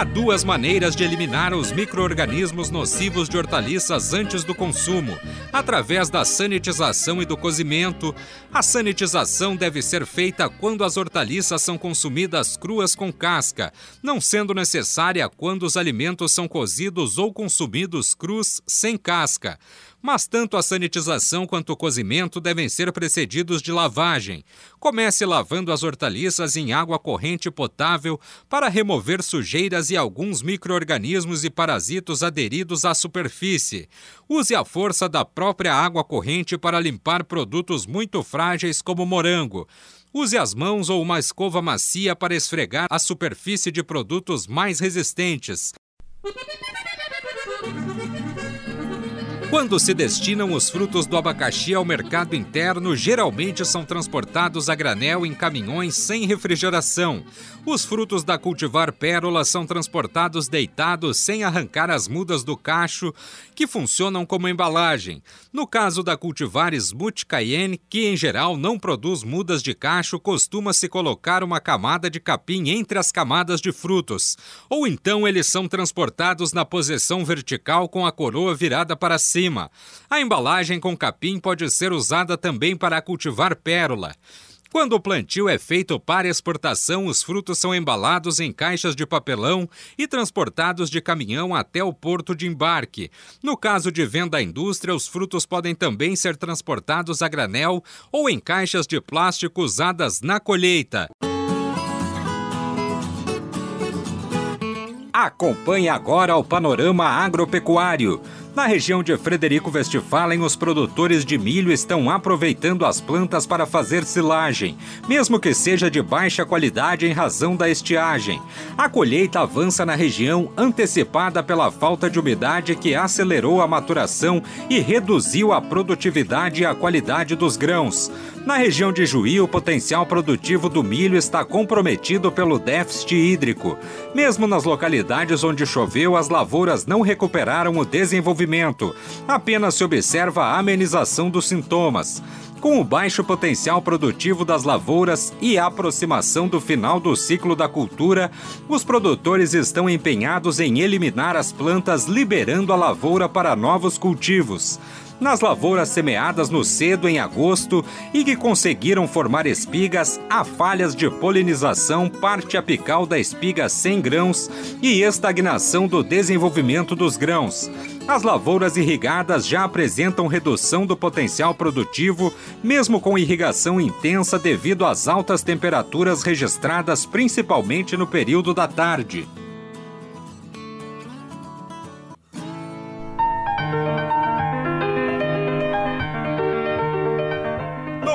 Há duas maneiras de eliminar os micro-organismos nocivos de hortaliças antes do consumo: através da sanitização e do cozimento. A sanitização deve ser feita quando as hortaliças são consumidas cruas com casca, não sendo necessária quando os alimentos são cozidos ou consumidos crus sem casca mas tanto a sanitização quanto o cozimento devem ser precedidos de lavagem. Comece lavando as hortaliças em água corrente potável para remover sujeiras e alguns micro-organismos e parasitos aderidos à superfície. Use a força da própria água corrente para limpar produtos muito frágeis como morango. Use as mãos ou uma escova macia para esfregar a superfície de produtos mais resistentes. Quando se destinam os frutos do abacaxi ao mercado interno, geralmente são transportados a granel em caminhões sem refrigeração. Os frutos da cultivar pérola são transportados deitados sem arrancar as mudas do cacho, que funcionam como embalagem. No caso da cultivar Smooth Cayenne, que em geral não produz mudas de cacho, costuma-se colocar uma camada de capim entre as camadas de frutos. Ou então eles são transportados na posição vertical com a coroa virada para cima cima. A embalagem com capim pode ser usada também para cultivar pérola. Quando o plantio é feito para exportação, os frutos são embalados em caixas de papelão e transportados de caminhão até o porto de embarque. No caso de venda à indústria, os frutos podem também ser transportados a granel ou em caixas de plástico usadas na colheita. Acompanhe agora o panorama agropecuário. Na região de Frederico Westphalen, os produtores de milho estão aproveitando as plantas para fazer silagem, mesmo que seja de baixa qualidade em razão da estiagem. A colheita avança na região, antecipada pela falta de umidade que acelerou a maturação e reduziu a produtividade e a qualidade dos grãos. Na região de Juí, o potencial produtivo do milho está comprometido pelo déficit hídrico. Mesmo nas localidades onde choveu, as lavouras não recuperaram o desenvolvimento. Apenas se observa a amenização dos sintomas. Com o baixo potencial produtivo das lavouras e a aproximação do final do ciclo da cultura, os produtores estão empenhados em eliminar as plantas, liberando a lavoura para novos cultivos nas lavouras semeadas no cedo em agosto e que conseguiram formar espigas, há falhas de polinização, parte apical da espiga sem grãos e estagnação do desenvolvimento dos grãos. As lavouras irrigadas já apresentam redução do potencial produtivo, mesmo com irrigação intensa devido às altas temperaturas registradas principalmente no período da tarde.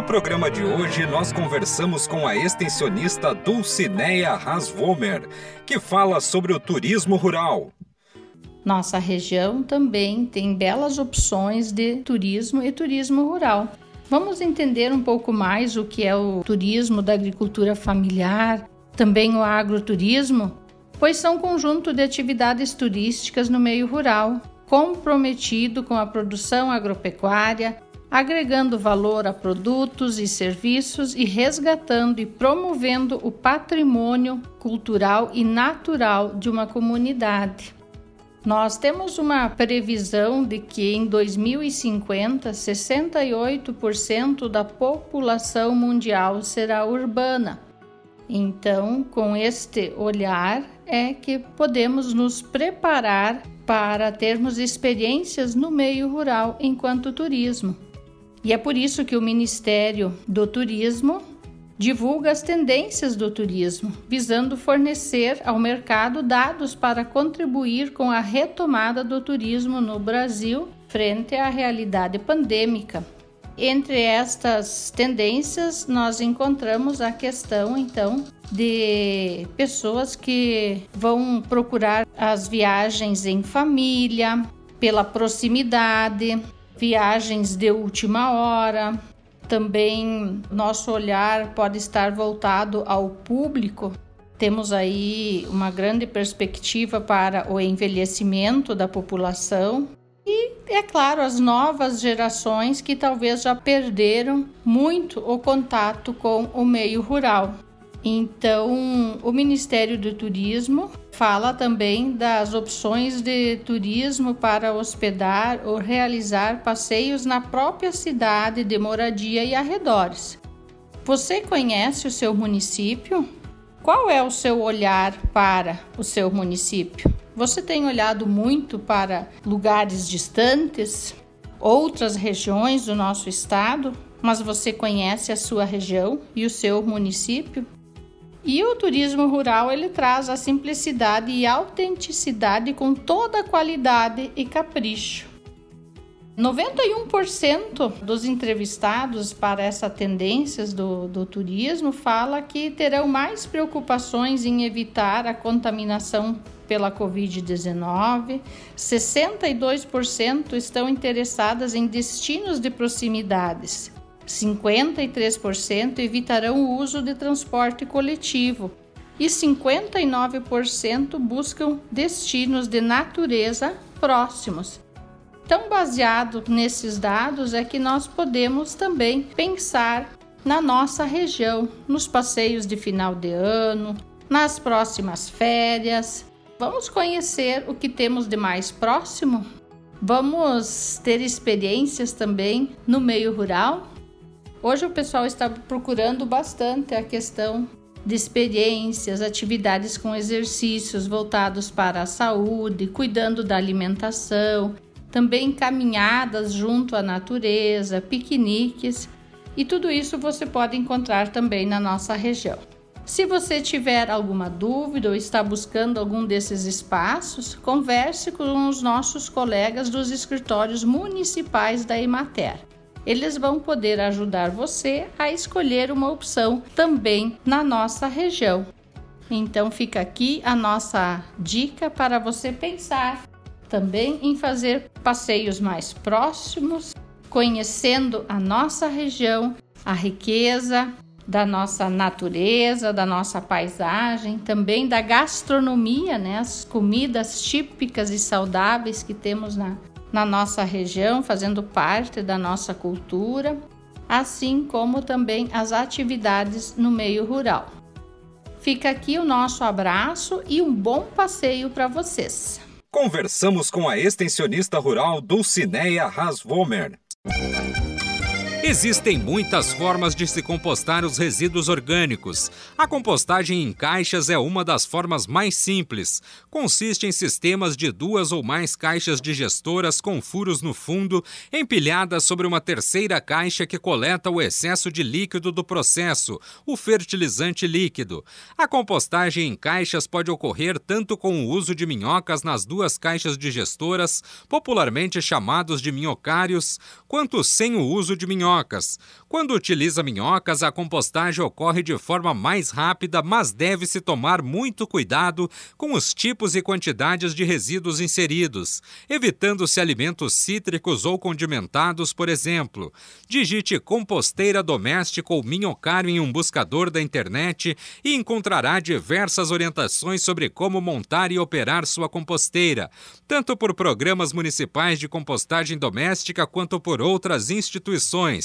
Programa de hoje, nós conversamos com a extensionista Dulcineia Rasvomer, que fala sobre o turismo rural. Nossa região também tem belas opções de turismo e turismo rural. Vamos entender um pouco mais o que é o turismo da agricultura familiar, também o agroturismo, pois são um conjunto de atividades turísticas no meio rural, comprometido com a produção agropecuária, agregando valor a produtos e serviços e resgatando e promovendo o patrimônio cultural e natural de uma comunidade. Nós temos uma previsão de que em 2050, 68% da população mundial será urbana. Então, com este olhar, é que podemos nos preparar para termos experiências no meio rural enquanto turismo. E é por isso que o Ministério do Turismo divulga as tendências do turismo, visando fornecer ao mercado dados para contribuir com a retomada do turismo no Brasil frente à realidade pandêmica. Entre estas tendências, nós encontramos a questão, então, de pessoas que vão procurar as viagens em família, pela proximidade, viagens de última hora. Também nosso olhar pode estar voltado ao público. Temos aí uma grande perspectiva para o envelhecimento da população e, é claro, as novas gerações que talvez já perderam muito o contato com o meio rural. Então, o Ministério do Turismo fala também das opções de turismo para hospedar ou realizar passeios na própria cidade de moradia e arredores. Você conhece o seu município? Qual é o seu olhar para o seu município? Você tem olhado muito para lugares distantes, outras regiões do nosso estado, mas você conhece a sua região e o seu município? E o turismo rural ele traz a simplicidade e autenticidade com toda a qualidade e capricho. 91% dos entrevistados para essas tendências do, do turismo fala que terão mais preocupações em evitar a contaminação pela Covid-19. 62% estão interessadas em destinos de proximidades 53% evitarão o uso de transporte coletivo e 59% buscam destinos de natureza próximos. Então, baseado nesses dados, é que nós podemos também pensar na nossa região, nos passeios de final de ano, nas próximas férias. Vamos conhecer o que temos de mais próximo? Vamos ter experiências também no meio rural? Hoje o pessoal está procurando bastante a questão de experiências, atividades com exercícios voltados para a saúde, cuidando da alimentação, também caminhadas junto à natureza, piqueniques, e tudo isso você pode encontrar também na nossa região. Se você tiver alguma dúvida ou está buscando algum desses espaços, converse com os nossos colegas dos escritórios municipais da Emater eles vão poder ajudar você a escolher uma opção também na nossa região. Então fica aqui a nossa dica para você pensar também em fazer passeios mais próximos, conhecendo a nossa região, a riqueza da nossa natureza, da nossa paisagem, também da gastronomia, né? As comidas típicas e saudáveis que temos na na nossa região, fazendo parte da nossa cultura, assim como também as atividades no meio rural. Fica aqui o nosso abraço e um bom passeio para vocês. Conversamos com a extensionista rural Dulcineia Hasvomer. Existem muitas formas de se compostar os resíduos orgânicos. A compostagem em caixas é uma das formas mais simples. Consiste em sistemas de duas ou mais caixas digestoras com furos no fundo, empilhadas sobre uma terceira caixa que coleta o excesso de líquido do processo, o fertilizante líquido. A compostagem em caixas pode ocorrer tanto com o uso de minhocas nas duas caixas digestoras, popularmente chamados de minhocários, quanto sem o uso de minhocas minhocas. Quando utiliza minhocas, a compostagem ocorre de forma mais rápida, mas deve-se tomar muito cuidado com os tipos e quantidades de resíduos inseridos, evitando-se alimentos cítricos ou condimentados, por exemplo. Digite composteira doméstica ou minhocário em um buscador da internet e encontrará diversas orientações sobre como montar e operar sua composteira, tanto por programas municipais de compostagem doméstica quanto por outras instituições.